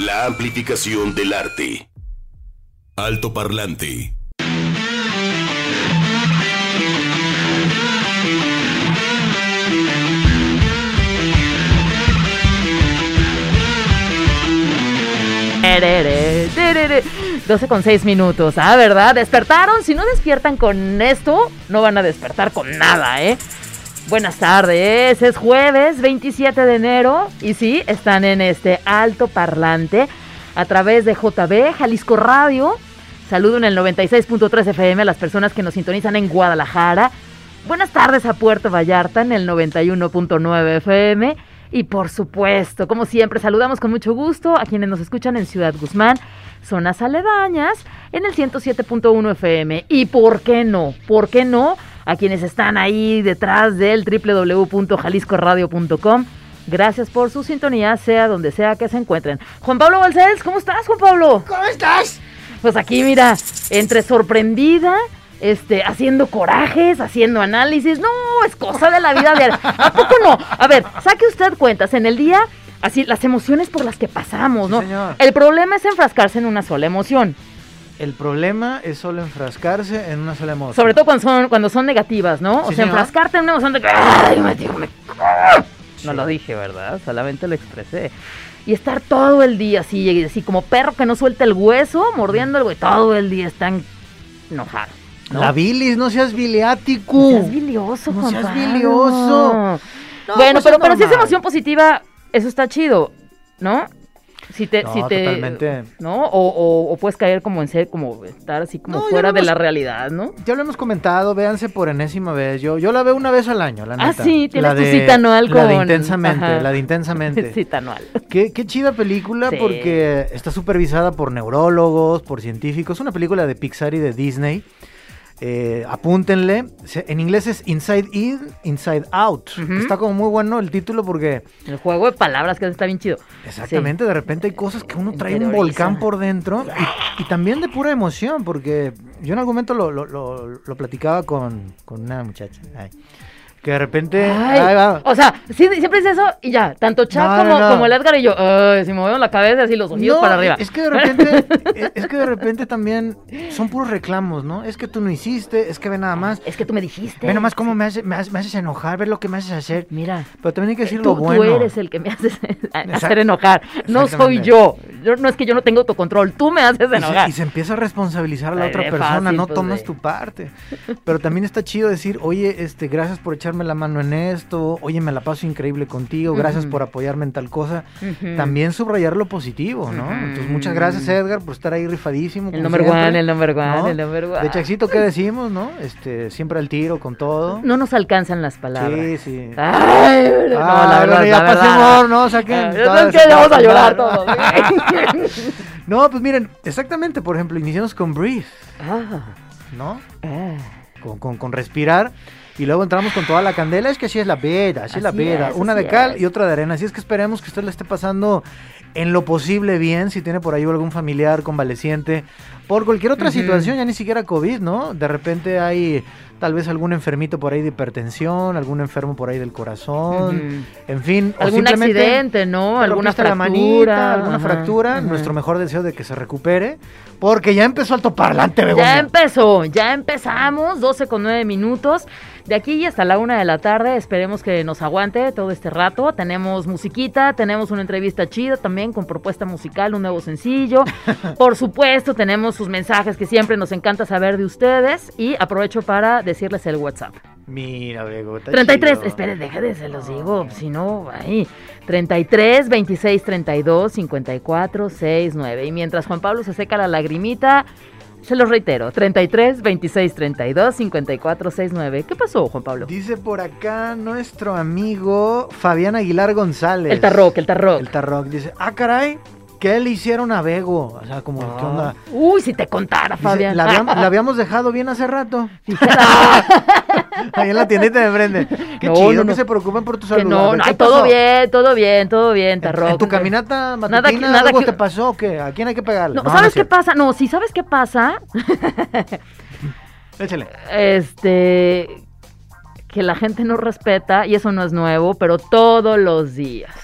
La amplificación del arte. Alto parlante. 12 con 6 minutos, ah, ¿verdad? Despertaron, si no despiertan con esto, no van a despertar con nada, ¿eh? Buenas tardes, es jueves 27 de enero y sí, están en este alto parlante a través de JB Jalisco Radio. Saludo en el 96.3 FM a las personas que nos sintonizan en Guadalajara. Buenas tardes a Puerto Vallarta en el 91.9 FM. Y por supuesto, como siempre, saludamos con mucho gusto a quienes nos escuchan en Ciudad Guzmán, zonas aledañas, en el 107.1 FM. Y por qué no, por qué no, a quienes están ahí detrás del www.jaliscoradio.com. Gracias por su sintonía, sea donde sea que se encuentren. Juan Pablo Balcells, ¿cómo estás, Juan Pablo? ¿Cómo estás? Pues aquí, mira, entre sorprendida, este, haciendo corajes, haciendo análisis. No, es cosa de la vida diaria. ¿A poco no? A ver, saque usted cuentas. En el día, así, las emociones por las que pasamos, ¿no? El problema es enfrascarse en una sola emoción. El problema es solo enfrascarse en una sola emoción. Sobre todo cuando son, cuando son negativas, ¿no? o sea, señor. enfrascarte en una emoción de. "Ay, me digo, me- No lo dije, ¿verdad? Solamente lo expresé. Y estar todo el día así, así como perro que no suelta el hueso, mordiendo el hueso, todo el día están enojados. ¿no? La bilis, no seas biliático. No seas bilioso, No seas bilioso. No, bueno, pues pero, pero si es emoción positiva, eso está chido, ¿no? Si te, No, si te, totalmente. ¿no? O, o- o puedes caer como en ser, como estar así como No, fuera de la realidad, ¿no? Ya lo hemos comentado, véanse por enésima vez. Yo, yo la veo una vez al año, la Ah, neta. sí, tienes La tu de- cita anual La de con- intensamente, ajá. la de intensamente. Cita anual. Qué, qué chida película Sí. porque está supervisada por neurólogos, por científicos. Una película de Pixar y de Disney. Eh, apúntenle. En inglés es Inside In, Inside Out. Está como muy bueno el título porque El juego de palabras que está bien chido. exactamente de repente hay cosas que uno trae un volcán por dentro y, y también de pura emoción porque yo en algún momento lo, lo- lo- lo platicaba con, con una muchacha. ay, que de repente... Ay, ahí va. o sea, sí, siempre es eso y ya. Tanto No, como, no, no. como el Edgar y yo, ay, si movemos la cabeza así, los ojitos para arriba. Es que de repente, eh, es que de repente también son puros reclamos, ¿no? Es que tú no hiciste, es que ve nada más, Es que tú me dijiste. ve nada más cómo me, hace- me, haces, me haces enojar, ver lo que me haces hacer. Mira, Pero también hay que decir tú, lo tú bueno. eres el que me haces hacer enojar. No soy yo. yo. No es que yo no tengo autocontrol. Tú me haces Y se, enojar. y se empieza a responsabilizar a la Ay, otra persona, fácil, no pues, tomas de- tu parte. Pero también está chido decir, oye, este, gracias por echarme la mano en esto, oye, me la paso increíble contigo, gracias por apoyarme en tal cosa. También subrayar lo positivo, ¿no? Entonces, muchas gracias, Edgar, por estar ahí rifadísimo. El number siempre, one, el number one, ¿no? el number one. De Chaxito, ¿qué decimos, no? Este, siempre al tiro con todo. No nos alcanzan las palabras. Sí, sí. Ay, no, Ah, la verdad, ya la verdad. pasemos, ¿no? Saquen Ah, todas es que vamos a llorar todos. No, pues miren, exactamente, por ejemplo, iniciamos con Breathe, Ah, ¿no? ah. Con, con, con respirar. Y luego entramos con toda la candela. Es que así es la vida, así es la vida. Una de cal es. y otra de arena. Así es que esperemos que usted le esté pasando en lo posible bien. Si tiene por ahí algún familiar convaleciente. Por cualquier otra situación, ya ni siquiera COVID, ¿no? De repente hay tal vez algún enfermito por ahí de hipertensión, algún enfermo por ahí del corazón. Ujú. En fin, o Algún accidente, ¿no? Alguna fractura. la manita, alguna Ajá, fractura. ajá. Nuestro mejor deseo de que se recupere. Porque ya empezó altoparlante, Ya Begoña. empezó, ya empezamos, 12 con 9 minutos. De aquí y hasta la una de la tarde, esperemos que nos aguante todo este rato. Tenemos musiquita, tenemos una entrevista chida también con propuesta musical, un nuevo sencillo. Por supuesto, tenemos sus mensajes que siempre nos encanta saber de ustedes. Y aprovecho para decirles el WhatsApp. Mira, está 33, chido. espere, déjate, se los digo, si no, ahí. 33, 26, 32, 54, 6, 9. Y mientras Juan Pablo se seca la lagrimita, se los reitero, 33, 26, 32, 54, 6, 9. ¿Qué pasó, Juan Pablo? Dice por acá nuestro amigo Fabián Aguilar González. El Tarroc, el Tarroc. El Tarroc. Dice, ah, caray, ¿qué le hicieron a Bego? O sea, como, ¿qué onda? Uy, si te contara, Fabián. la, habíamos, la habíamos dejado bien hace rato. Ahí en la tiendita de enfrente. Qué No, chido no, no. que se preocupen por tu Que salud. No, no, ¿qué ay, todo bien, todo bien, todo bien, ¿En, Tarroc. en tu caminata Nada matutina que- nada algo que- te pasó o qué? ¿A quién hay que pegarle? No, ¿Sabes es qué pasa? No, sí, ¿sabes qué pasa? Échale. este que la gente no respeta y eso no es nuevo, pero todos los días,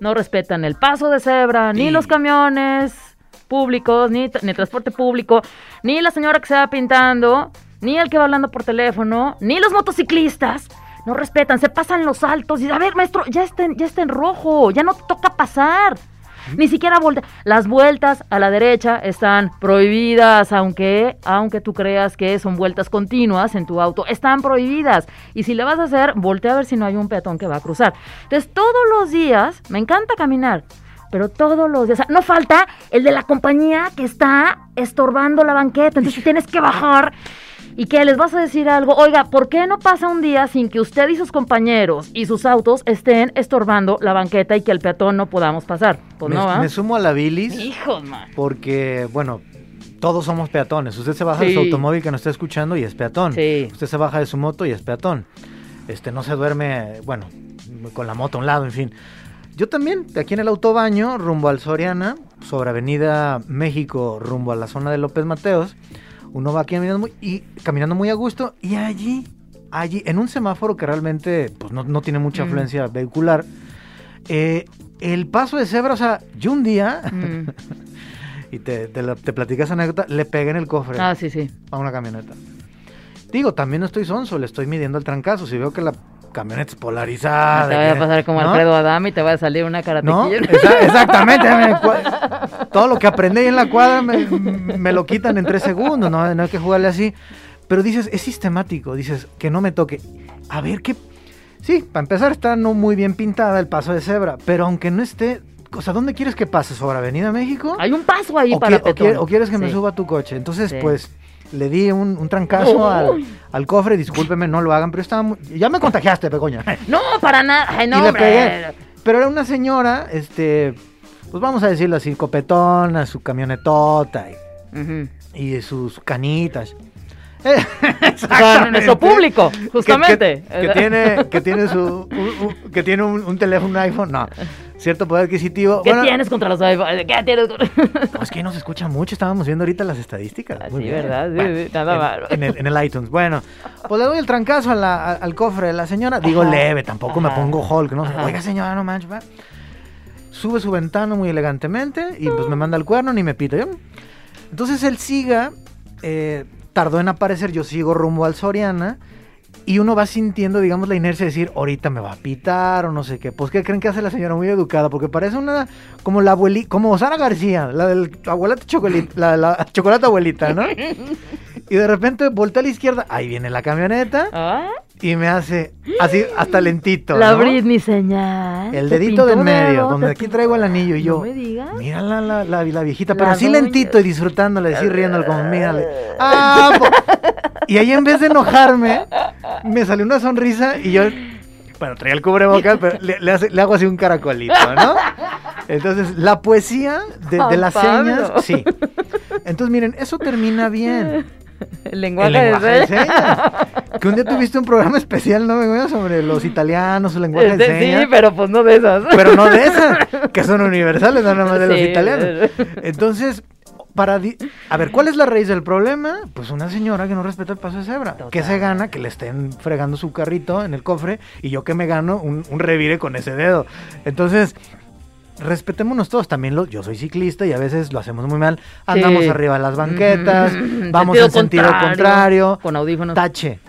no respetan el paso de cebra, ni los camiones públicos, ni, ni transporte público, ni la señora que se va pintando, ni el que va hablando por teléfono, ni los motociclistas. No respetan, se pasan los altos y a ver, maestro, ya está, en- ya está en rojo, ya no te toca pasar. Ni siquiera voltea. Las vueltas a la derecha están prohibidas, aunque, aunque tú creas que son vueltas continuas en tu auto, están prohibidas. Y si le vas a hacer, voltea a ver si no hay un peatón que va a cruzar. Entonces, todos los días, me encanta caminar, pero todos los días, o sea, no falta el de la compañía que está estorbando la banqueta, entonces tienes que bajar. ¿Y qué? ¿Les vas a decir algo? Oiga, ¿por qué no pasa un día sin que usted y sus compañeros y sus autos estén estorbando la banqueta y que el peatón no podamos pasar? Pues me, no, ¿va? me sumo a la bilis Hijos, man. porque, bueno, todos somos peatones. Usted se baja de su Sí. automóvil que nos está escuchando y es peatón. Sí. Usted se baja de su moto y es peatón. Este, no se duerme, bueno, con la moto a un lado, en fin. Yo también, aquí en el autobaño, rumbo al Soriana, sobre Avenida México, rumbo a la zona de López Mateos, uno va caminando muy, y caminando muy a gusto y allí, allí, en un semáforo que realmente pues, no, no tiene mucha Mm. afluencia vehicular, eh, el paso de cebra, o sea, yo un día, Mm. y te, te, la- te platicas anécdota, le pegué en el cofre Ah, sí, sí. a una camioneta. Digo, también no estoy sonso, le estoy midiendo el trancazo. Si veo que la camioneta es polarizada. te vaya a que- pasar como ¿no? Alfredo Adame y te va a salir una ¿No? karatequilla. Exa- exactamente. todo lo que aprendí en la cuadra me, me lo quitan en tres segundos. ¿no? no hay que jugarle así. Pero dices, es sistemático. Dices, que no me toque. A ver, ¿qué? Sí, para empezar está no muy bien pintada el paso de cebra. Pero aunque no esté... O sea, ¿dónde quieres que pase? ¿Sobre Avenida México? Hay un paso ahí o, para qui- o quiere- o quieres que me suba a tu coche. Entonces, Sí. pues, le di un, un trancazo al, al cofre. Discúlpeme, no lo hagan, pero estaba muy- Ya me contagiaste, Pecoña. No, para nada. No, y le hombre. pegué. Pero era una señora, este, pues vamos a decirlo así, copetona, su camionetota y, y sus canitas. O sea, nuestro público, justamente. Que, que tiene, que tiene su, que tiene un, un teléfono, un iPhone, no, cierto poder adquisitivo. ¿Qué Bueno, tienes contra los iPhones? ¿Qué tienes contra... no, es que no se escucha mucho, estábamos viendo ahorita las estadísticas. Ah, Muy sí, bien. ¿verdad? Sí, Bueno, sí, nada en- el, en el iTunes. Bueno, pues le doy el trancazo a la- a- al cofre de la señora. Digo Ajá, leve, tampoco me pongo Hulk, ¿no? ajá. Oiga, señora, no manches, va. Sube su ventana muy elegantemente y pues me manda el cuerno ni me pita. Yo- Entonces él siga, eh, tardó en aparecer, yo sigo rumbo al Soriana. Y uno va sintiendo, digamos, la inercia de decir, ahorita me va a pitar o no sé qué. Pues, ¿qué creen que hace la señora? Muy educada, porque parece una, como la abuelita, como Sara García, la del abuelita chocolate, la, la chocolate abuelita, ¿no? Y de repente voltea a la izquierda, ahí viene la camioneta Ah, y me hace así, hasta lentito, La ¿no? Britney señal. El dedito del medio, donde aquí traigo el anillo y yo, No me digas. mira la, la, la, la viejita, pero así doña. lentito y disfrutándole, así riéndole como, mírale. Ah, y ahí en vez de enojarme, me salió una sonrisa y yo, bueno, traía el cubrebocas, pero le, le hace- le hago así un caracolito, ¿no? Entonces, la poesía de, las Pablo. señas, sí. Entonces, miren, eso termina bien. El lenguaje, El lenguaje de de señas. Que un día tuviste un programa especial, ¿no? Sobre los italianos, su lenguaje de Este, señas. sí, pero pues no de esas. Pero no de esas, que son universales, no nada más de los italianos. Entonces, para... A ver, ¿cuál es la raíz del problema? Pues una señora que no respeta el paso de cebra. Total. Que se gana que le estén fregando su carrito en el cofre y yo que me gano un, un revire con ese dedo. Entonces... Respetémonos todos, también lo, yo soy ciclista y a veces lo hacemos muy mal. Andamos Sí. arriba de las banquetas, vamos en sentido contrario. Con audífonos. Tache.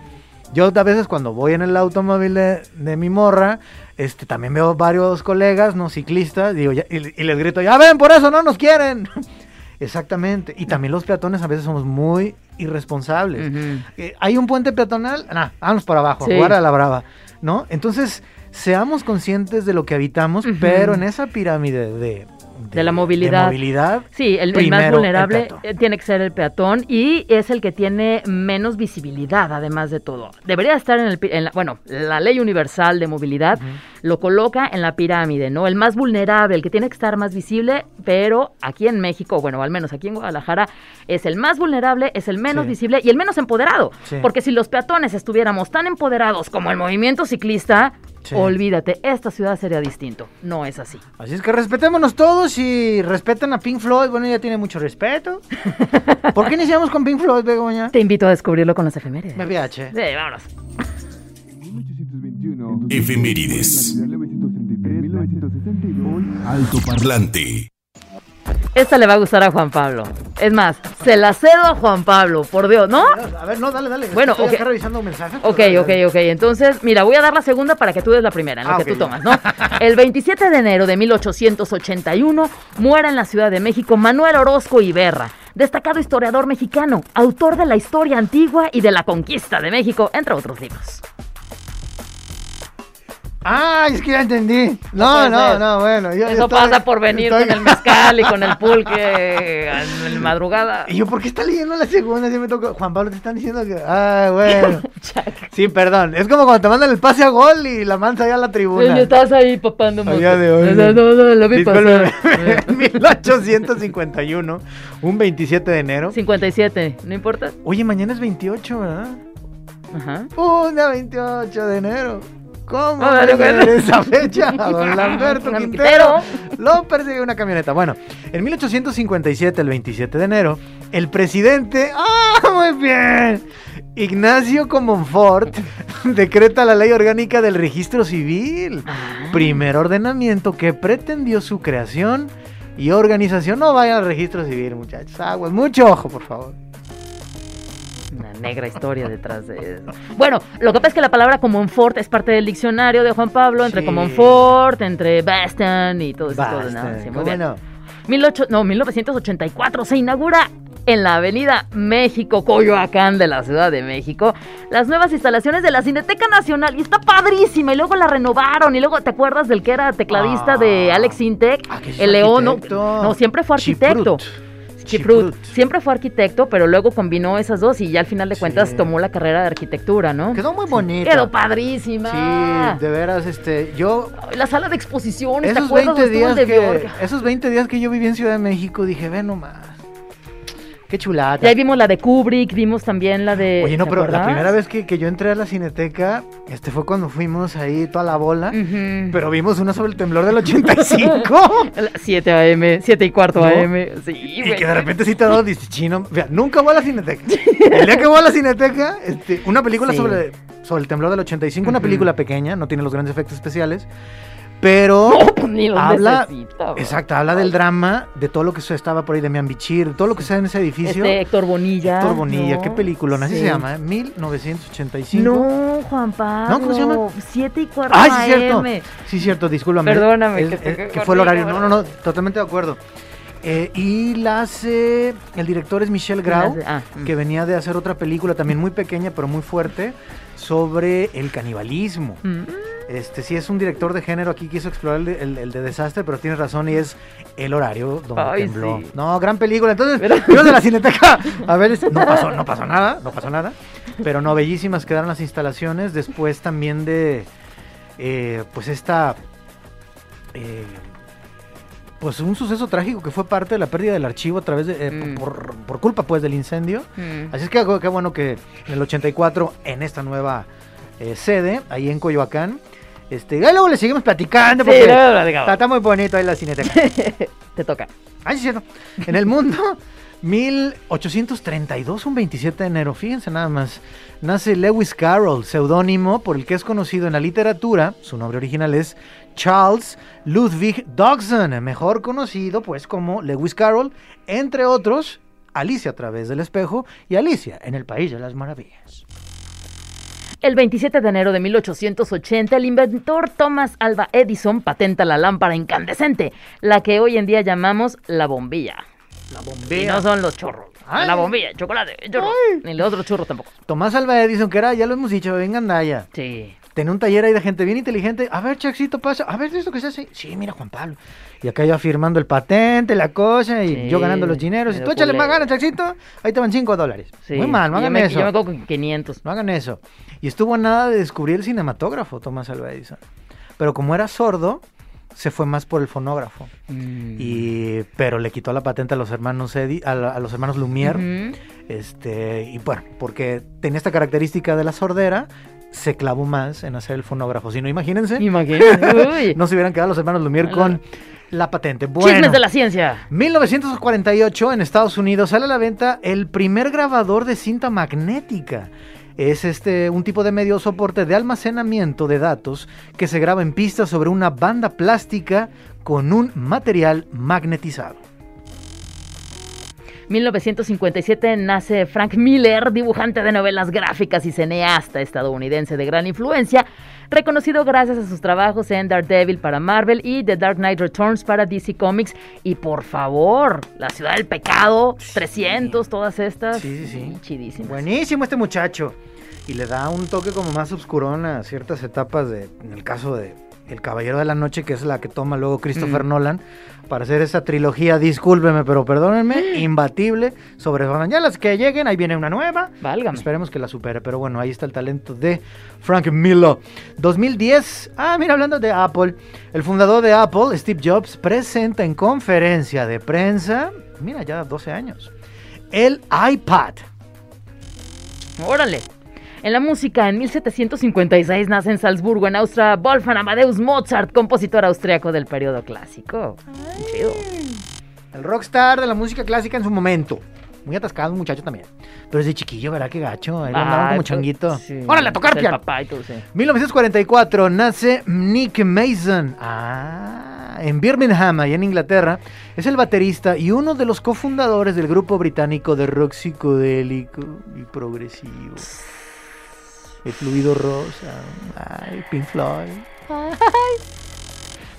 Yo a veces cuando voy en el automóvil de, de mi morra, este, también veo varios colegas, no ciclistas, digo, ya- y, y les grito, ya ven, por eso no nos quieren. Exactamente. Y también los peatones a veces somos muy irresponsables. Eh, Hay un puente peatonal, nah, vámonos para abajo, Sí. a jugar a la brava, ¿no? Entonces, seamos conscientes de lo que habitamos, pero en esa pirámide de, De la movilidad. movilidad, Sí, el, el más el vulnerable eh, tiene que ser el peatón y es el que tiene menos visibilidad, además de todo. Debería estar en el, en la, bueno, la ley universal de movilidad lo coloca en la pirámide, ¿no? El más vulnerable, el que tiene que estar más visible, pero aquí en México, bueno, al menos aquí en Guadalajara, es el más vulnerable, es el menos Sí. visible y el menos empoderado. Sí. Porque si los peatones estuviéramos tan empoderados como el movimiento ciclista, Sí. olvídate, esta ciudad sería distinto. No es así. Así es que respetémonos todos y respeten a Pink Floyd. Bueno, ya tiene mucho respeto. ¿Por qué iniciamos con Pink Floyd, Begoña? Te invito a descubrirlo con las efemérides. BBH. Sí, vámonos. Efemérides. 1933, Alto Parlante. Esta le va a gustar a Juan Pablo. Es más, se la cedo a Juan Pablo, por Dios, ¿no? A ver, no, dale, dale. Bueno, Estoy ok. acá revisando mensajes. Ok, ok, dale, ok. Entonces, mira, voy a dar la segunda para que tú des la primera, en lo Ah, que tú tomas, ¿no? El 27 de enero de 1881 muere en la Ciudad de México Manuel Orozco Iberra, destacado historiador mexicano, autor de la historia antigua y de la conquista de México, entre otros libros. Ah, es que ya entendí. No No, no, bueno. yo Eso estoy- pasa por venir estoy- con el mezcal y con el pulque en la madrugada. ¿Y yo por qué está leyendo la segunda? Si me tocó. Juan Pablo, te están diciendo que. Ah, bueno. Sí, perdón. Es como cuando te mandan el pase a gol y la mansa allá a la tribuna. Y estás ahí papando A día de hoy. No, no, no, lo vi pasar. En 1851, un 27 de enero. 57, ¿no importa? Oye, mañana es 28, ¿verdad? Ajá. Una 28 de enero. ¿Cómo Ah, ver bueno. esa fecha? A don Lamberto Quintero lo persigue una camioneta. Bueno, en 1857, el 27 de enero, el presidente, ¡ah, muy bien! Ignacio Comonfort decreta la ley orgánica del registro civil. Ah. Primer ordenamiento que pretendió su creación y organización. No vayan al registro civil, muchachos. Aguas, mucho ojo, por favor. Una negra historia detrás de eso. Bueno, lo que pasa es que la palabra Comonfort es parte del diccionario de Juan Pablo, entre Sí. Comonfort, entre Bastan y todo eso. Sí, muy ¿cómo bien. no? 18 no, 1984 se inaugura en la avenida México, Coyoacán de la Ciudad de México, las nuevas instalaciones de la Cineteca Nacional. Y está padrísima. Y luego la renovaron. Y luego, ¿te acuerdas del que era tecladista Ah. de Alex Intec? Ah, el León. No, no, siempre fue arquitecto. Chiprut. Chiprut. Siempre fue arquitecto, pero luego combinó esas dos y ya al final de Sí. cuentas tomó la carrera de arquitectura, ¿no? Quedó muy bonita. Quedó padrísima. Sí, de veras, este, yo La sala de exposiciones, ¿te esos acuerdas? 20 Estuvo el días que esos 20 días que yo viví en Ciudad de México dije, ve nomás. Qué chulada. Y ahí vimos la de Kubrick, vimos también la de. Oye, no, ¿te pero la primera vez que, que yo entré a la Cineteca, este fue cuando fuimos ahí toda la bola, pero vimos una sobre el temblor del 85. 7 AM, 7 y cuarto ¿No? AM. Sí, Y que de repente sí te da dices, chino, vea, nunca voy a la Cineteca. El día que voy a la Cineteca, este, una película Sí. sobre, sobre el temblor del 85, una Ujú. película pequeña, no tiene los grandes efectos especiales, pero No, pues ni habla, necesita, exacto, habla del drama, de todo lo que estaba por ahí de Miambichir, todo lo que da en ese edificio. Este Héctor Bonilla. Héctor Bonilla, ¿no? qué película, así Sí. se llama, ¿eh? 1985. No, Juan Pablo. ¿No? ¿Cómo se llama? 7 y cuarto Ay, sí, cierto. Sí, cierto, discúlpame. Perdóname, Es- que te- es- que fue el horario. No, no, no, totalmente de acuerdo. Eh, y la hace, el director es Michel Grau, Ah, mm. que venía de hacer otra película también muy pequeña, pero muy fuerte, sobre el canibalismo. Mm. Este sí es un director de género, aquí quiso explorar el, de- el- el de desastre, pero tienes razón y es el horario donde Ay, tembló. sí. No, gran película. Entonces, fuimos de la cineteca. A ver, este, no pasó, no pasó nada, no pasó nada. Pero no, bellísimas quedaron las instalaciones. Después también de, eh, pues esta, eh, pues un suceso trágico que fue parte de la pérdida del archivo a través de, eh, Mm. por, por culpa pues del incendio. Mm. Así es que qué bueno que en el 84, en esta nueva eh, sede, ahí en Coyoacán, este, y luego le seguimos platicando Sí, porque luego platicamos. está, está muy bonito ahí la cineteca. Te toca. Ay, sí, cierto. En el mundo, 1832, un 27 de enero, fíjense nada más, nace Lewis Carroll, seudónimo por el que es conocido en la literatura, su nombre original es Charles Ludwig Dodgson, mejor conocido pues como Lewis Carroll, entre otros, Alicia a través del espejo y Alicia en el País de las Maravillas. El 27 de enero de 1880, el inventor Thomas Alva Edison patenta la lámpara incandescente, la que hoy en día llamamos la bombilla. La Y bombilla. no son los chorros. Ay. La bombilla, chocolate, chorros. Ni los otros churros tampoco. Tomás Alva Edison, que era, ya lo hemos dicho, venga Andaya. Sí. Tenía un taller ahí de gente bien inteligente. A ver, Chaxito, pasa. A ver, ¿esto qué se hace? Sí, mira, Juan Pablo. Y acá yo firmando el patente, la cosa, y Sí, yo ganando los dineros. Y tú échale más ganas, Chaxito. Ahí te van 5 dólares. sí. Muy mal, no Y yo hagan me, eso. Yo me con 500. No hagan eso. Y estuvo a nada de descubrir el cinematógrafo, Tomás Alva Edison. Pero como era sordo, se fue más por el fonógrafo. Mm. Y, pero le quitó la patente a los hermanos Edi- a, la- a los hermanos Lumière. Este, y bueno, porque tenía esta característica de la sordera, se clavó más en hacer el fonógrafo. Si no, imagínense, Imagínate. Uy. no se hubieran quedado los hermanos Lumière con la patente. Bueno, Chismes de la ciencia. 1948 en Estados Unidos sale a la venta el primer grabador de cinta magnética. Es este un tipo de medio soporte de almacenamiento de datos que se graba en pistas sobre una banda plástica con un material magnetizado. 1957 nace Frank Miller, dibujante de novelas gráficas y cineasta estadounidense de gran influencia, reconocido gracias a sus trabajos en Daredevil para Marvel y The Dark Knight Returns para DC Comics. Y por favor, La Ciudad del Pecado, 300, todas estas. Sí, sí, sí. Chidísimas. Buenísimo este muchacho. Y le da un toque como más obscurón a ciertas etapas de, en el caso de El Caballero de la Noche, que es la que toma luego Christopher Mm. Nolan, para hacer esa trilogía, discúlpeme, pero perdónenme, imbatible sobre Batman. Ya las que lleguen, ahí viene una nueva. Válgame. Esperemos que la supere, pero bueno, ahí está el talento de Frank Miller. 2010, ah, mira, hablando de Apple, el fundador de Apple, Steve Jobs, presenta en conferencia de prensa, mira, ya 12 años, el iPad. Órale. En la música, en 1756 nace en Salzburgo, en Austria, Wolfgang Amadeus Mozart, compositor austriaco del periodo clásico. Chido. El rockstar de la música clásica en su momento. Muy atascado, un muchacho también. Pero desde chiquillo, ¿verdad? Qué gacho. Andaban Ay, como pues, changuito. sí. ¡Órale, a tocar piano! papá y todo, sí. 1944 nace Nick Mason. Ah, en Birmingham, allá en Inglaterra. Es el baterista y uno de los cofundadores del grupo británico de rock psicodélico y progresivo. El fluido rosa. Ay, Pink Floyd.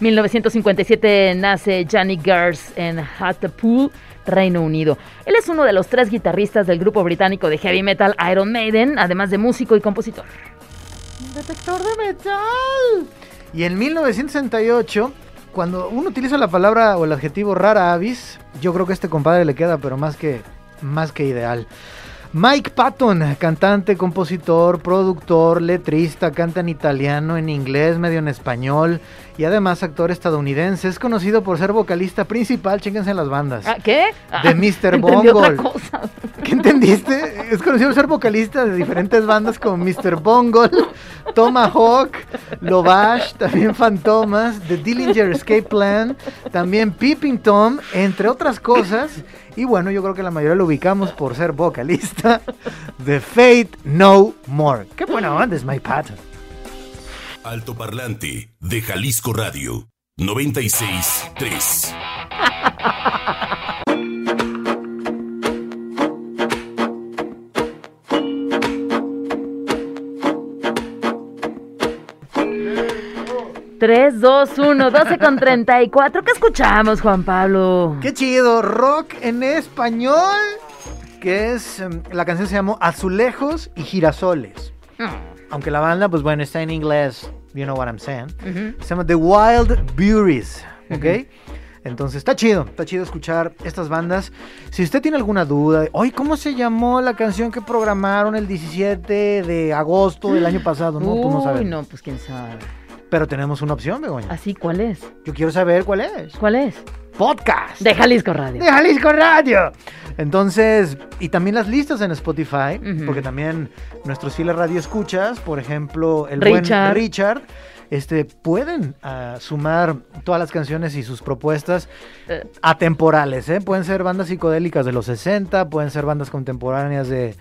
1957 nace Johnny Gers en Hartlepool, Reino Unido. Él es uno de los tres guitarristas del grupo británico de heavy metal Iron Maiden, además de músico y compositor. Detector de metal. Y en 1968, cuando uno utiliza la palabra o el adjetivo rara avis, yo creo que a este compadre le queda, pero más que, más que ideal. Mike Patton, cantante, compositor, productor, letrista, canta en italiano, en inglés, medio en español y además actor estadounidense. Es conocido por ser vocalista principal, chéquense en las bandas. Ah, ¿Qué? Ah, De Mr. Bungle. ¿Qué entendiste? Es conocido por ser vocalista de diferentes bandas como Mr. Bungle, Tomahawk, Lovash, también Fantomas, The Dillinger Escape Plan, también Peeping Tom, entre otras cosas. Y bueno, yo creo que la mayoría lo ubicamos por ser vocalista de Fate No More. Qué buena onda es My Patton. Alto Parlante de Jalisco Radio 96.3. Tres, dos, uno, 12 con 34. ¿Qué escuchamos, Juan Pablo? Qué chido, rock en español, que es, em, la canción se llama Azulejos y Girasoles. Aunque la banda, pues bueno, está en inglés, you know what I'm saying. Ujú. Se llama The Wild Beauties, ¿ok? Entonces está chido, está chido escuchar estas bandas. Si usted tiene alguna duda, hoy ¿cómo se llamó la canción que programaron el 17 de agosto del año pasado? No, tú no sabes. Uy, no, pues quién sabe. Pero tenemos una opción, Begoña. Así, ¿cuál es? Yo quiero saber cuál es. ¿Cuál es? Podcast. De Jalisco Radio. de Jalisco Radio. Entonces, y también las listas en Spotify, porque también nuestros fieles radio escuchas, por ejemplo, el Richard. buen Richard, este, pueden ah, sumar todas las canciones y sus propuestas Eh, atemporales, ¿eh? Pueden ser bandas psicodélicas de los 60, pueden ser bandas contemporáneas de,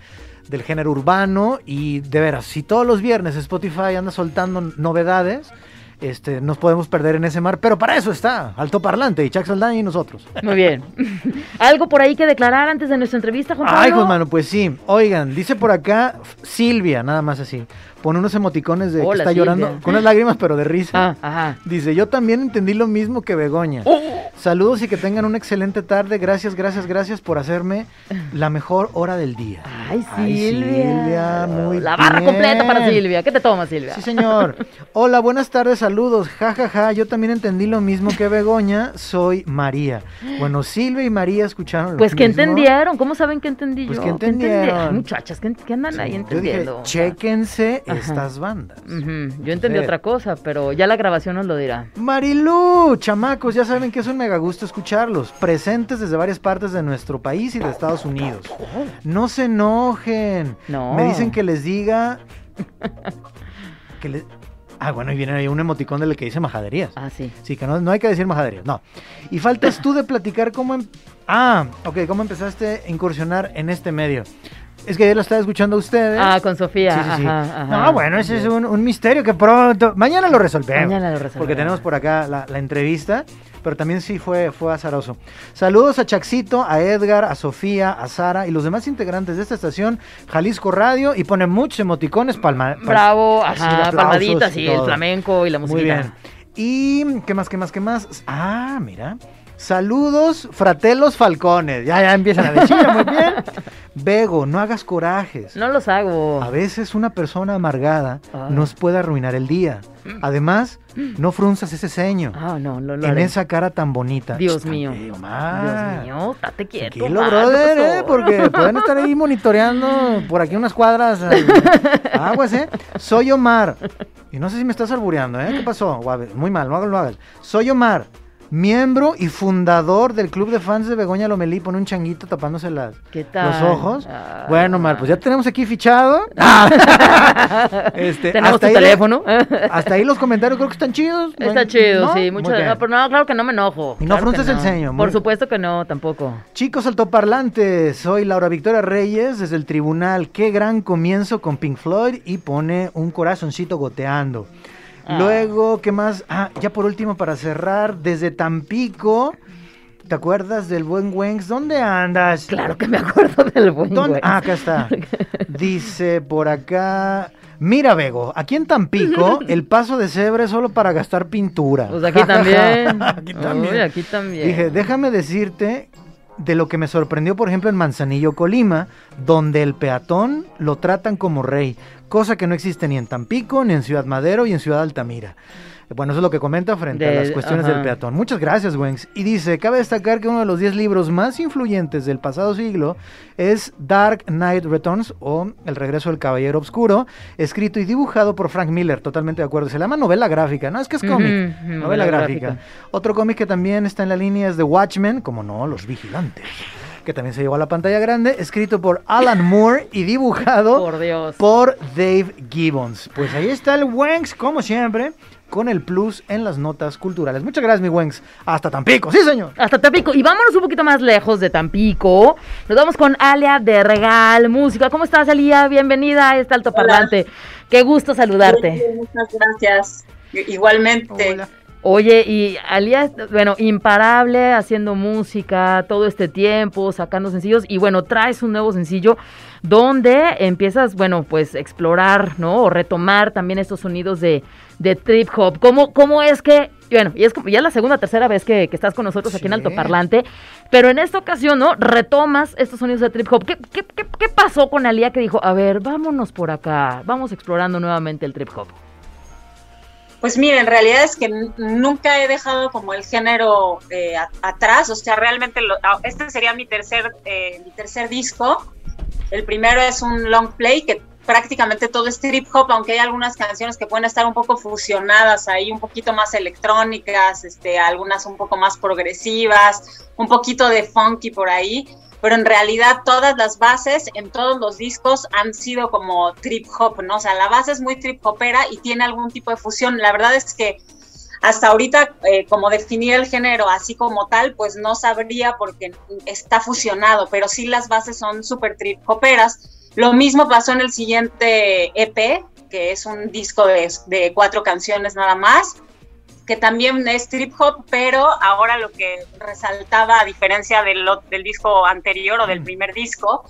del género urbano y de veras, si todos los viernes Spotify anda soltando novedades, este, nos podemos perder en ese mar, pero para eso está Alto Parlante y Chuck Saldaña y nosotros. Muy bien. ¿Algo por ahí que declarar antes de nuestra entrevista, Juan Pablo? Ay, Juan Mano, pues sí. Oigan, dice por acá Silvia, nada más así. Pone unos emoticones de Hola, que está llorando, con unas lágrimas, pero de risa. Ah, ajá. Dice, yo también entendí lo mismo que Begoña. Oh. Saludos y que tengan una excelente tarde. Gracias, gracias, gracias por hacerme la mejor hora del día. Ay, Ay, Silvia. Silvia, muy La barra bien. completa para Silvia. ¿Qué te tomas, Silvia? Sí, señor. Hola, buenas tardes, saludos. Ja, ja, ja. Yo también entendí lo mismo que Begoña. Soy María. Bueno, Silvia y María escucharon lo Pues que mismo. entendieron. ¿Cómo saben que entendí Pues yo? que ¿Qué entendieron. Ay, muchachas, ¿qué, qué andan ahí Yo dije, entendiendo? chéquense Ajá. estas bandas. Yo entendí otra cosa, pero ya la grabación nos lo dirá. Marilu, chamacos, ya saben que es un mega gusto escucharlos, presentes desde varias partes de nuestro país y de Estados Unidos. No se enojen. No. Me dicen que les diga que les Ah, bueno, y viene ahí un emoticón del que dice majaderías. Ah, sí. Sí, que no, no hay que decir majaderías, no. Y faltas tú de platicar cómo... em- Ah, ok, cómo empezaste a incursionar en este medio. Es que ayer lo estaba escuchando a ustedes. Ah, con Sofía. Sí, sí, sí. Ajá, ajá. No, bueno, ese es un, un misterio que pronto. Mañana lo resolvemos. Mañana lo resolvemos. Porque tenemos por acá la, la entrevista. Pero también sí fue, fue azaroso. Saludos a Chaxito, a Edgar, a Sofía, a Sara y los demás integrantes de esta estación, Jalisco Radio. Y pone muchos emoticones, palma. pal- Bravo, ajá, palmaditas y y el flamenco y la Muy musiquita. bien. Y, ¿qué más, qué más, qué más? Ah, mira. Saludos, fratelos falcones. Ya, ya empiezan a decir, muy bien. Bego, no hagas corajes. No los hago. A veces una persona amargada Ah. nos puede arruinar el día. Además, no frunzas ese ceño Ah, no, no lo en haré. esa cara tan bonita. Dios mío. Dios mío, date quieto. Tranquilo, ¿qué brother, eh, porque pueden estar ahí monitoreando por aquí unas cuadras. Aguas, ¿eh? Soy Omar. Y no sé si me estás albureando, ¿eh? ¿Qué pasó? Muy mal, no hagas, lo hagas. Soy Omar, miembro y fundador del club de fans de Begoña Lomelí. Pone un changuito tapándose las, ¿Qué tal? los ojos. Ah. Bueno, Omar, pues ya tenemos aquí fichado. Este, Tenemos hasta tu ahí- teléfono. Hasta ahí los comentarios creo que están chidos. Está chido, ¿No? sí. Mucho, bien. no, pero no, claro que no me enojo. Y no claro frunces el no. ceño, muy Por supuesto que no, tampoco. Chicos altoparlantes, soy Laura Victoria Reyes desde el tribunal. Qué gran comienzo con Pink Floyd y pone un corazoncito goteando. Ah. Luego, ¿qué más? Ah, ya por último para cerrar, desde Tampico. ¿Te acuerdas del buen Wengs? ¿Dónde andas? Claro que me acuerdo del buen güey. Ah, acá está. Dice por acá. Mira, Bego, aquí en Tampico el paso de cebra es solo para gastar pintura. Pues aquí también. aquí también. Uy, aquí también. Dije, déjame decirte de lo que me sorprendió, por ejemplo, en Manzanillo, Colima, donde el peatón lo tratan como rey, cosa que no existe ni en Tampico, ni en Ciudad Madero y en Ciudad Altamira. Bueno, eso es lo que comenta frente a las cuestiones ajá. del peatón. Muchas gracias, Wengs. Y dice, cabe destacar que uno de los 10 libros más influyentes del pasado siglo es Dark Knight Returns o El regreso del caballero oscuro, escrito y dibujado por Frank Miller, totalmente de acuerdo. Se llama novela gráfica, ¿no? Es que es cómic, novela, novela gráfica. gráfica. Otro cómic que también está en la línea es The Watchmen, como no, Los Vigilantes, que también se llevó a la pantalla grande, escrito por Alan Moore y dibujado Por Dios. por Dave Gibbons. Pues ahí está el Wenks, como siempre, con el plus en las notas culturales. Muchas gracias, mi Wenks. Hasta Tampico, sí, señor. Hasta Tampico. Y vámonos un poquito más lejos de Tampico. Nos vamos con Alia de Regal Música. ¿Cómo estás, Alia? Bienvenida a este altoparlante. Qué gusto saludarte. Muchas gracias. Igualmente. Oye, y Alia, bueno, imparable haciendo música todo este tiempo, sacando sencillos. Y bueno, traes un nuevo sencillo donde empiezas, bueno, pues explorar, ¿no? O retomar también estos sonidos de, de trip hop. ¿Cómo, ¿Cómo es que, bueno, y es como ya la segunda o tercera vez que, que estás con nosotros aquí en Sí. Altoparlante, pero en esta ocasión, ¿no? Retomas estos sonidos de trip hop. ¿Qué, qué, qué, qué pasó con Alia que dijo, a ver, vámonos por acá, vamos explorando nuevamente el trip hop? Pues mira, en realidad es que nunca he dejado como el género eh, a- atrás, o sea, realmente lo- ah, este sería mi tercer, eh, mi tercer disco. El primero es un long play que prácticamente todo es trip hop, aunque hay algunas canciones que pueden estar un poco fusionadas ahí, un poquito más electrónicas, este, algunas un poco más progresivas, un poquito de funky por ahí, pero en realidad todas las bases en todos los discos han sido como trip hop, ¿no? O sea, la base es muy trip hopera y tiene algún tipo de fusión. La verdad es que hasta ahorita, eh, como definir el género así como tal, pues no sabría porque está fusionado, pero sí las bases son súper trip hoperas. Lo mismo pasó en el siguiente EP, que es un disco de, de cuatro canciones nada más, que también es trip hop, pero ahora lo que resaltaba, a diferencia del, del disco anterior o del primer disco,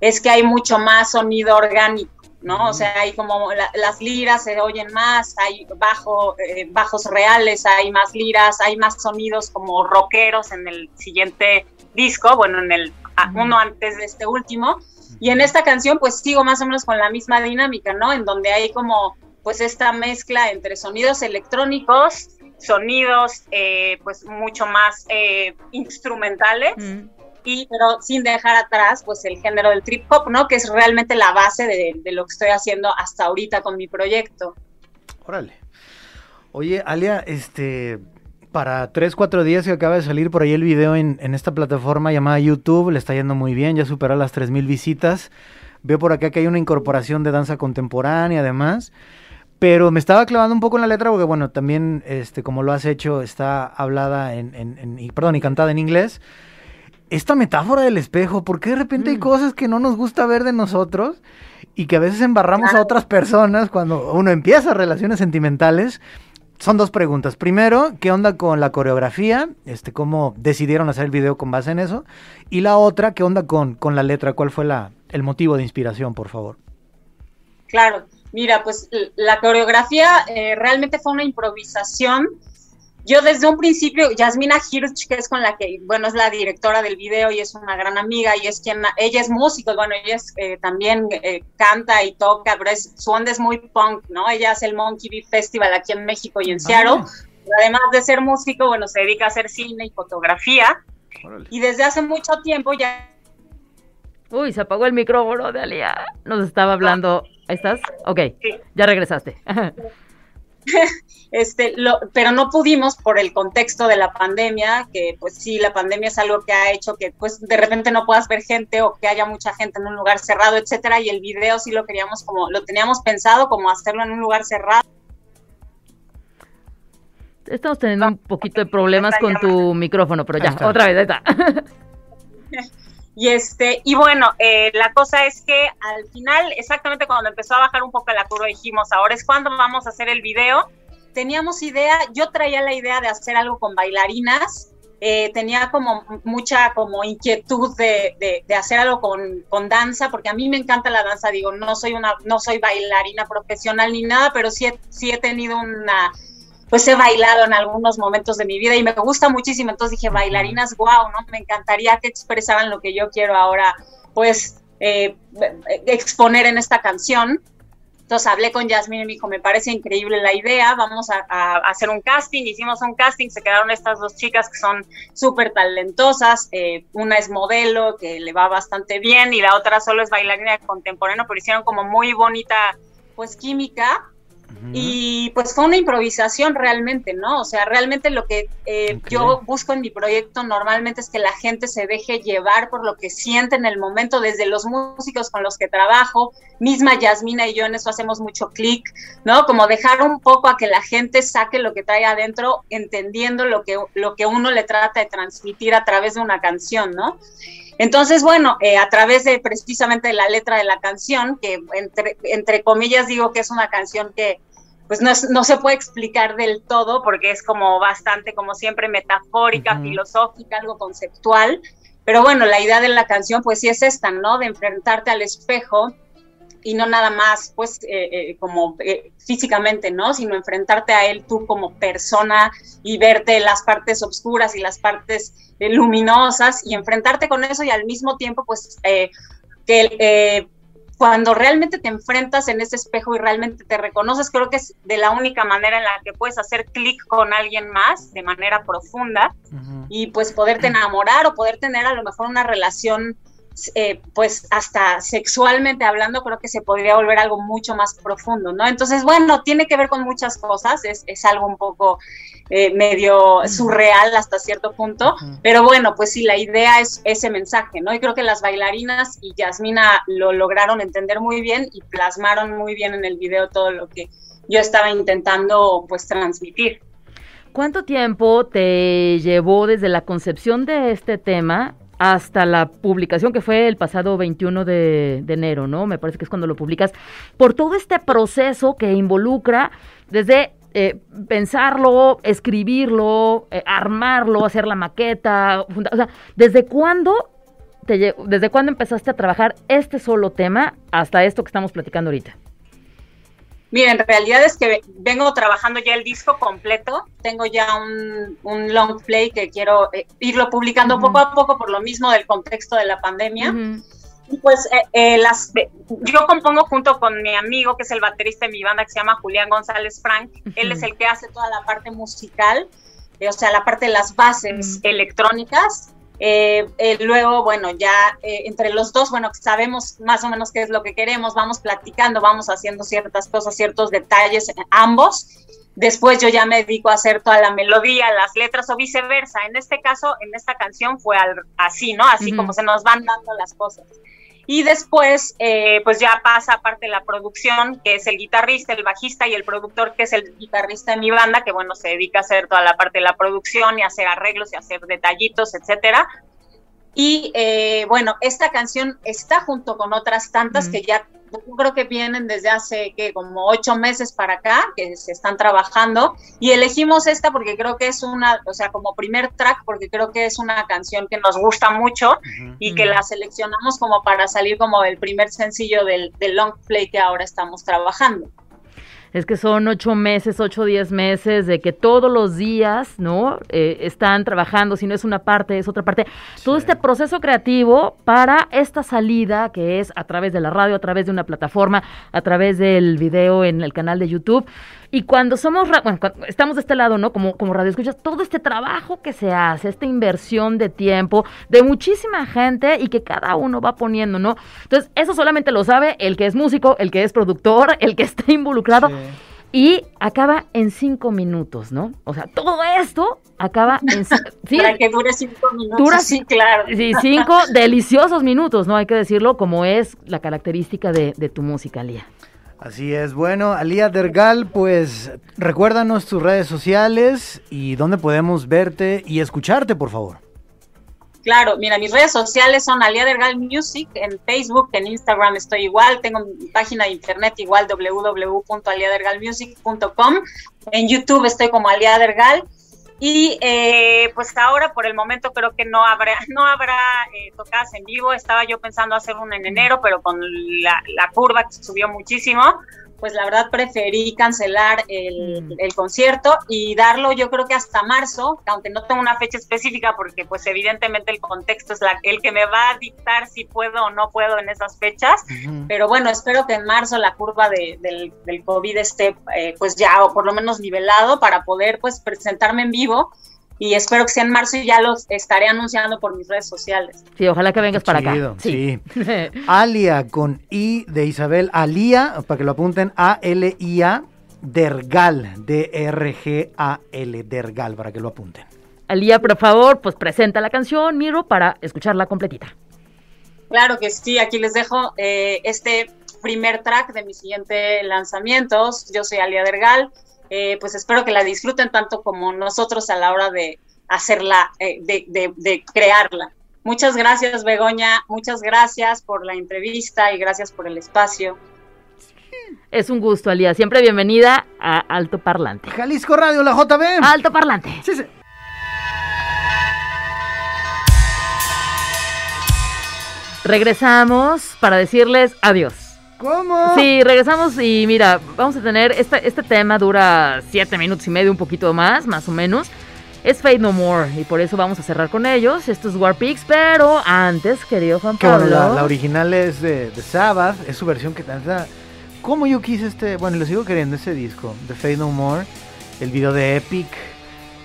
es que hay mucho más sonido orgánico, ¿no? O sea, hay como la- las liras se oyen más, hay bajo, eh, bajos reales, hay más liras, hay más sonidos como rockeros en el siguiente disco, bueno, en el a- Ujú. uno antes de este último. Y en esta canción, pues sigo más o menos con la misma dinámica, ¿no? En donde hay como, pues esta mezcla entre sonidos electrónicos, sonidos, eh, pues mucho más eh, instrumentales Mm. Y pero sin dejar atrás pues el género del trip hop, ¿no? Que es realmente la base de, de lo que estoy haciendo hasta ahorita con mi proyecto. Órale. Oye, Alia, este, para 3, 4 días que acaba de salir por ahí el video en, en esta plataforma llamada YouTube, le está yendo muy bien, ya superó las 3.000 visitas. Veo por acá que hay una incorporación de danza contemporánea además. Pero me estaba clavando un poco en la letra porque, bueno, también, este, como lo has hecho, está hablada en, en- en- perdón, y cantada en inglés. Esta metáfora del espejo, porque de repente hay mm. cosas que no nos gusta ver de nosotros y que a veces embarramos a otras personas cuando uno empieza relaciones sentimentales? Son dos preguntas. Primero, ¿qué onda con la coreografía? Este, ¿Cómo decidieron hacer el video con base en eso? Y la otra, ¿qué onda con, con la letra? ¿Cuál fue la, el motivo de inspiración, por favor? Claro, mira, pues la coreografía eh, realmente fue una improvisación yo desde un principio, Yasmina Hirsch, que es con la que, bueno, es la directora del video y es una gran amiga y es quien, ella es músico, bueno, ella es, eh, también eh, canta y toca, pero es, su onda es muy punk, ¿no? Ella hace el Monkey Bee Festival aquí en México y en Seattle. Además de ser músico, bueno, se dedica a hacer cine y fotografía. Y desde hace mucho tiempo ya... Uy, se apagó el micrófono de Alia. Nos estaba hablando... ¿Estás? Ok, ya regresaste. este, lo, pero no pudimos por el contexto de la pandemia, que pues sí, la pandemia es algo que ha hecho que pues de repente no puedas ver gente o que haya mucha gente en un lugar cerrado, etcétera, y el video sí lo queríamos como, lo teníamos pensado como hacerlo en un lugar cerrado. Estamos teniendo un poquito de problemas con tu micrófono, pero ya, otra vez, ahí está. Y este, y bueno, eh, la cosa es que al final, exactamente cuando empezó a bajar un poco la curva, dijimos, ahora es cuando vamos a hacer el video. Teníamos idea, yo traía la idea de hacer algo con bailarinas, eh, tenía como mucha como inquietud de, de, de hacer algo con, con, danza, porque a mí me encanta la danza, digo, no soy una, no soy bailarina profesional ni nada, pero sí sí he tenido una pues he bailado en algunos momentos de mi vida y me gusta muchísimo. Entonces dije, bailarinas, wow, ¿no? Me encantaría que expresaran lo que yo quiero ahora, pues, eh, exponer en esta canción. Entonces hablé con Jasmine y me dijo, me parece increíble la idea, vamos a, hacer un casting. Hicimos un casting, se quedaron estas dos chicas que son súper talentosas. Eh, una es modelo, que le va bastante bien, y la otra solo es bailarina contemporánea, pero hicieron como muy bonita, pues, química. Y pues fue una improvisación realmente, ¿no? O sea, realmente lo que eh, yo busco en mi proyecto normalmente es que la gente se deje llevar por lo que siente en el momento, desde los músicos con los que trabajo, misma Yasmina y yo en eso hacemos mucho clic, ¿no? Como dejar un poco a que la gente saque lo que trae adentro, entendiendo lo que, lo que uno le trata de transmitir a través de una canción, ¿no? Entonces, bueno, eh, a través de precisamente la letra de la canción, que entre, entre comillas digo que es una canción que pues no, no, se puede explicar del todo porque es como bastante, como siempre, metafórica, filosófica, algo conceptual. Pero bueno, la idea de la canción pues sí es esta, ¿no? De enfrentarte al espejo y no nada más pues eh, eh, como físicamente, ¿no? Sino enfrentarte a él tú como persona y verte las partes oscuras y las partes luminosas y enfrentarte con eso y al mismo tiempo pues que cuando realmente te enfrentas en ese espejo y realmente te reconoces, creo que es de la única manera en la que puedes hacer clic con alguien más de manera profunda y pues poderte enamorar o poder tener a lo mejor una relación eh, pues hasta sexualmente hablando, creo que se podría volver algo mucho más profundo, ¿no? Entonces, bueno, tiene que ver con muchas cosas, es, es algo un poco eh, medio surreal hasta cierto punto, pero bueno, pues sí, la idea es ese mensaje, ¿no? Y creo que las bailarinas y Yasmina lo lograron entender muy bien y plasmaron muy bien en el video todo lo que yo estaba intentando pues transmitir. ¿Cuánto tiempo te llevó desde la concepción de este tema hasta la publicación que fue el pasado 21 de, enero, ¿no? Me parece que es cuando lo publicas, por todo este proceso que involucra desde eh, pensarlo, escribirlo, eh, armarlo, hacer la maqueta, o sea, ¿desde cuándo, te, desde cuándo empezaste a trabajar este solo tema hasta esto que estamos platicando ahorita? Mira, en realidad es que vengo trabajando ya el disco completo. Tengo ya un, long play que quiero eh, irlo publicando poco a poco por lo mismo del contexto de la pandemia. Y pues eh, eh, las, yo compongo junto con mi amigo que es el baterista de mi banda que se llama Julián González Frank. Él es el que hace toda la parte musical, o sea, la parte de las bases electrónicas. Eh, eh, luego, bueno, ya eh, entre los dos, bueno, sabemos más o menos qué es lo que queremos, vamos platicando, vamos haciendo ciertas cosas, ciertos detalles ambos. Después yo ya me dedico a hacer toda la melodía, las letras o viceversa. En este caso, en esta canción fue así, ¿no? Así como se nos van dando las cosas. Y después, eh, pues ya pasa aparte la producción, que es el guitarrista, el bajista y el productor, que es el guitarrista de mi banda, que bueno, se dedica a hacer toda la parte de la producción y hacer arreglos y hacer detallitos, etcétera. Y eh, bueno, esta canción está junto con otras tantas que ya yo creo que vienen desde hace que como ocho meses para acá, que se están trabajando, y elegimos esta porque creo que es una, o sea, como primer track, porque creo que es una canción que nos gusta mucho y que la seleccionamos como para salir como el primer sencillo del, del long play que ahora estamos trabajando es que son ocho meses, ocho o diez meses de que todos los días, ¿no? Eh, están trabajando, si no es una parte, es otra parte. Todo este proceso creativo para esta salida que es a través de la radio, a través de una plataforma, a través del video en el canal de YouTube. Y cuando somos, bueno, estamos de este lado, ¿no? Como, como radio escuchas, todo este trabajo que se hace, esta inversión de tiempo de muchísima gente y que cada uno va poniendo, ¿no? Entonces, eso solamente lo sabe el que es músico, el que es productor, el que está involucrado. Y acaba en cinco minutos, ¿no? O sea, todo esto acaba en... ¿sí? Para que dure cinco minutos. Dura, sí, claro. Sí, cinco deliciosos minutos, ¿no? Hay que decirlo como es la característica de, de tu música, Lía. Así es, bueno, Alía Dergal, pues recuérdanos tus redes sociales y dónde podemos verte y escucharte, por favor. Claro, mira, mis redes sociales son Alía Dergal Music, en Facebook, en Instagram estoy igual, tengo mi página de internet igual www.aliadergalmusic.com, en YouTube estoy como Alía Dergal y eh, pues ahora por el momento creo que no habrá, no habrá eh, tocadas en vivo. Estaba yo pensando hacer una en enero, pero con la, la curva que subió muchísimo, pues la verdad preferí cancelar mm. el, concierto y darlo yo creo que hasta marzo, aunque no tengo una fecha específica porque pues evidentemente el contexto es la, el que me va a dictar si puedo o no puedo en esas fechas, pero bueno, espero que en marzo la curva de, del, del, COVID esté eh, pues ya o por lo menos nivelado para poder pues presentarme en vivo y espero que sea en marzo y ya los estaré anunciando por mis redes sociales. Sí, ojalá que vengas para acá. Sí. Alia con I de Isabel, Alia, para que lo apunten, A-L-I-A, Dergal, D-R-G-A-L, Dergal, para que lo apunten. Alia, por favor, pues presenta la canción, Miro, para escucharla completita. Claro que sí, aquí les dejo eh, este primer track de mis siguientes lanzamientos. Yo soy Alia Dergal eh, pues espero que la disfruten tanto como nosotros a la hora de hacerla, eh, de, crearla. Muchas gracias, Begoña. Muchas gracias por la entrevista y gracias por el espacio. Es un gusto, Alía. Siempre bienvenida a Alto Parlante. Jalisco Radio, la JB. Alto Parlante. Sí, sí. Regresamos para decirles adiós. ¿Cómo? Sí, regresamos y mira, vamos a tener, este, este tema dura siete minutos y medio, un poquito más, más o menos. Es Fade No More y por eso vamos a cerrar con ellos. Esto es War Pigs, pero antes, querido Juan Pablo. la, original es de, de, Sabbath, es su versión que tanta. ¿Cómo yo quise este? Bueno, lo sigo queriendo ese disco, The Fade No More, el video de Epic.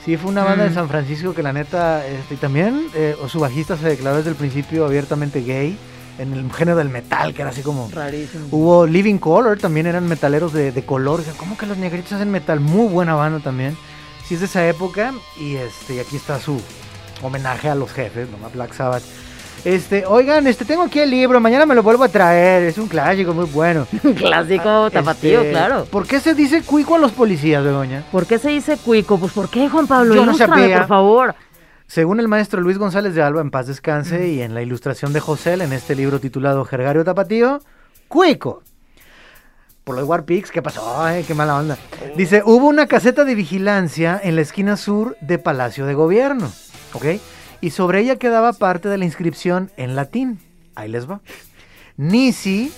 Sí, fue una banda de mm. San Francisco que la neta, este, y también eh, su bajista se declaró desde el principio abiertamente gay en el género del metal, que era así como... Rarísimo. Hubo Living Color, también eran metaleros de, de color. ¿Cómo que los negritos hacen metal? Muy buena banda también. Sí, es de esa época. Y este, aquí está su homenaje a los jefes, ¿no? Black Sabbath. Este, oigan, este, tengo aquí el libro, mañana me lo vuelvo a traer, es un clásico muy bueno. Un clásico tapatío, este, claro. ¿Por qué se dice cuico a los policías, Begoña? ¿Por qué se dice cuico? Pues ¿por qué, Juan Pablo? Yo no sabía. por favor. Según el maestro Luis González de Alba, en paz descanse, y en la ilustración de José, en este libro titulado Jergario Tapatío, Cuico. Por los Warpix, ¿qué pasó? Ay, qué mala onda. Dice, hubo una caseta de vigilancia en la esquina sur de Palacio de Gobierno, ¿ok? Y sobre ella quedaba parte de la inscripción en latín. Ahí les va. Nisi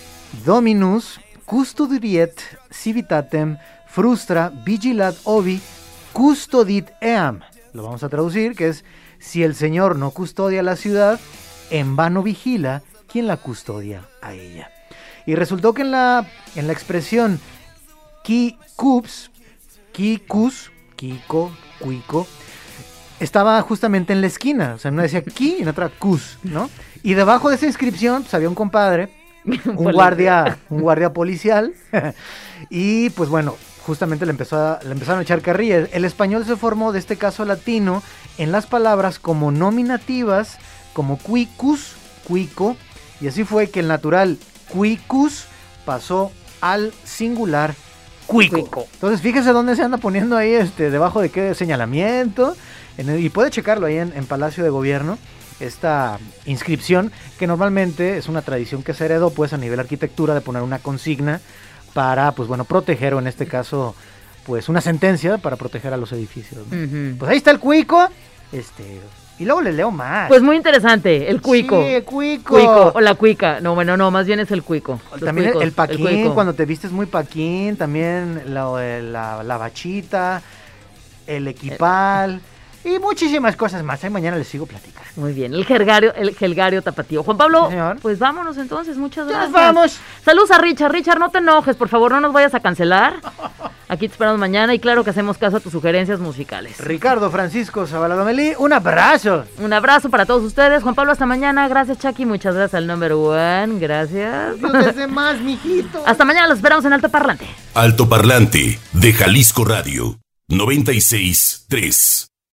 dominus custodiet civitatem frustra vigilat obi custodit eam. Lo vamos a traducir, que es si el Señor no custodia la ciudad, en vano vigila quien la custodia a ella. Y resultó que en la, en la expresión ki kups, ki kus, kiko, cuico, estaba justamente en la esquina. O sea, una decía ki y en otra kus, ¿no? Y debajo de esa inscripción pues, había un compadre, un guardia, un guardia policial. y pues bueno, justamente le, empezó le empezaron a echar carrilla. El español se formó de este caso latino en las palabras como nominativas, como cuicus, cuico, y así fue que el natural cuicus pasó al singular cuico. Entonces fíjese dónde se anda poniendo ahí, este, debajo de qué señalamiento, y puede checarlo ahí en, Palacio de Gobierno. esta inscripción, que normalmente es una tradición que se heredó pues a nivel arquitectura de poner una consigna para, pues bueno, proteger o en este caso, pues una sentencia para proteger a los edificios. Pues ahí está el cuico, este, y luego les leo más. Pues muy interesante, el cuico. Sí, el cuico. Cuico, o la cuica. No, bueno, no, más bien es el cuico. También el- cuicos, el paquín, cuico. cuando te vistes muy paquín, también la, la, la bachita, el equipal y muchísimas cosas más. Ahí mañana les sigo platicando. Muy bien, el jergario, el jergario tapatío. Juan Pablo, Sí, señor. pues vámonos entonces, muchas ¡Ya gracias. nos vamos! Saludos a Richard. Richard, no te enojes, por favor, no nos vayas a cancelar. Aquí te esperamos mañana y claro que hacemos caso a tus sugerencias musicales. Ricardo Francisco Zabaladomelí, un abrazo. Un abrazo para todos ustedes. Juan Pablo, hasta mañana. Gracias, Chucky. Muchas gracias al number one. Gracias. Dios desde más, mijito. Hasta mañana, los esperamos en Alto Parlante. Alto Parlante de Jalisco Radio 96 3.